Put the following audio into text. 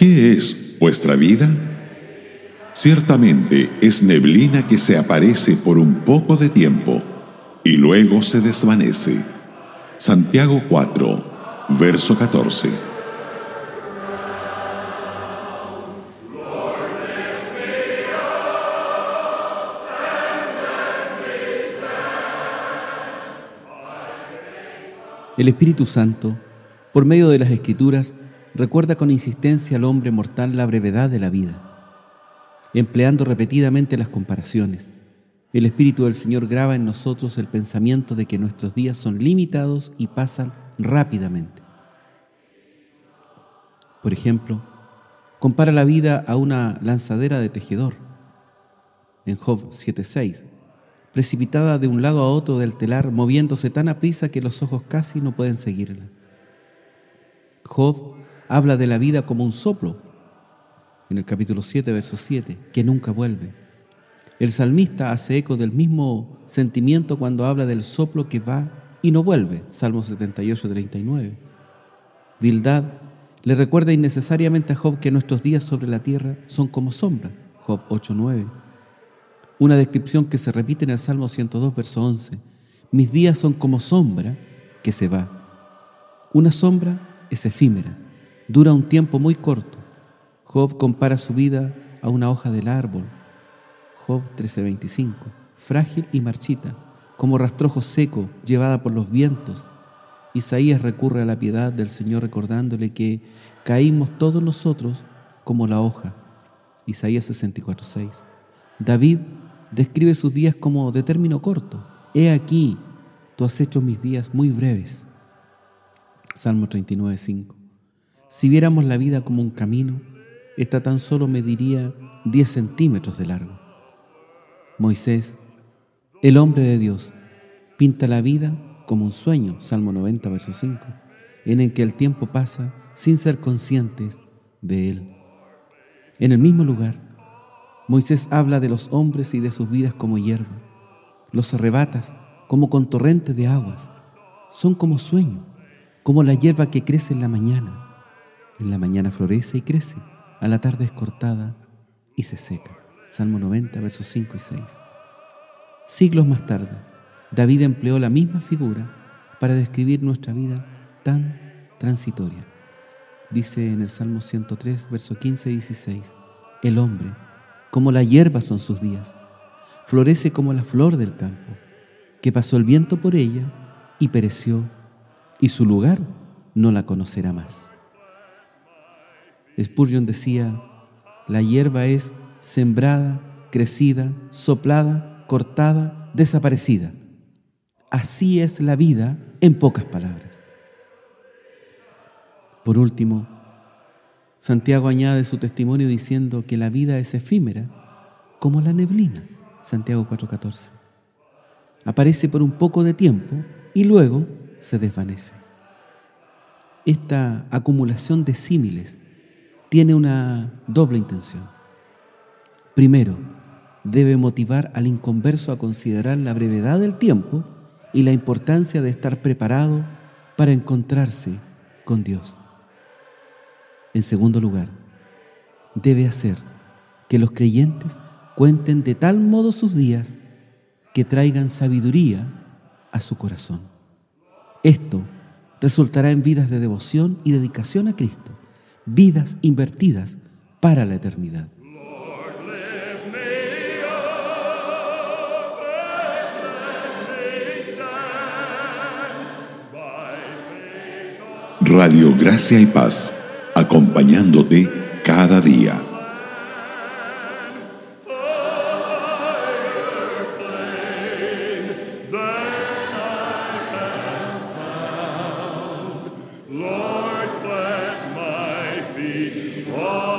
¿Qué es vuestra vida? Ciertamente es neblina que se aparece por un poco de tiempo y luego se desvanece. Santiago 4, verso 14. El Espíritu Santo, por medio de las Escrituras, recuerda con insistencia al hombre mortal la brevedad de la vida, empleando repetidamente las comparaciones. El Espíritu del Señor graba en nosotros el pensamiento de que nuestros días son limitados y pasan rápidamente. Por ejemplo, compara la vida a una lanzadera de tejedor. En Job 7.6, precipitada de un lado a otro del telar, moviéndose tan a prisa que los ojos casi no pueden seguirla. Job habla de la vida como un soplo, en el capítulo 7, verso 7, que nunca vuelve. El salmista hace eco del mismo sentimiento cuando habla del soplo que va y no vuelve, Salmo 78, 39. Bildad le recuerda innecesariamente a Job que nuestros días sobre la tierra son como sombra, Job 8, 9. Una descripción que se repite en el Salmo 102, verso 11. Mis días son como sombra que se va. Una sombra es efímera dura un tiempo muy corto. Job compara su vida a una hoja del árbol. Job 13:25, frágil y marchita, como rastrojo seco llevada por los vientos. Isaías recurre a la piedad del Señor recordándole que caímos todos nosotros como la hoja. Isaías 64:6. David describe sus días como de término corto. He aquí, tú has hecho mis días muy breves. Salmo 39:5. Si viéramos la vida como un camino, esta tan solo mediría 10 centímetros de largo. Moisés, el hombre de Dios, pinta la vida como un sueño, Salmo 90, verso 5, en el que el tiempo pasa sin ser conscientes de él. En el mismo lugar, Moisés habla de los hombres y de sus vidas como hierba. Los arrebatas como con torrentes de aguas. Son como sueño, como la hierba que crece en la mañana en la mañana florece y crece, a la tarde es cortada y se seca. Salmo 90, versos 5 y 6. Siglos más tarde, David empleó la misma figura para describir nuestra vida tan transitoria. Dice en el Salmo 103, versos 15 y 16, el hombre, como la hierba son sus días, florece como la flor del campo, que pasó el viento por ella y pereció, y su lugar no la conocerá más. Spurgeon decía, la hierba es sembrada, crecida, soplada, cortada, desaparecida. Así es la vida en pocas palabras. Por último, Santiago añade su testimonio diciendo que la vida es efímera como la neblina, Santiago 4:14. Aparece por un poco de tiempo y luego se desvanece. Esta acumulación de símiles tiene una doble intención. Primero, debe motivar al inconverso a considerar la brevedad del tiempo y la importancia de estar preparado para encontrarse con Dios. En segundo lugar, debe hacer que los creyentes cuenten de tal modo sus días que traigan sabiduría a su corazón. Esto resultará en vidas de devoción y dedicación a Cristo vidas invertidas para la eternidad. Radio Gracia y Paz, acompañándote cada día. be.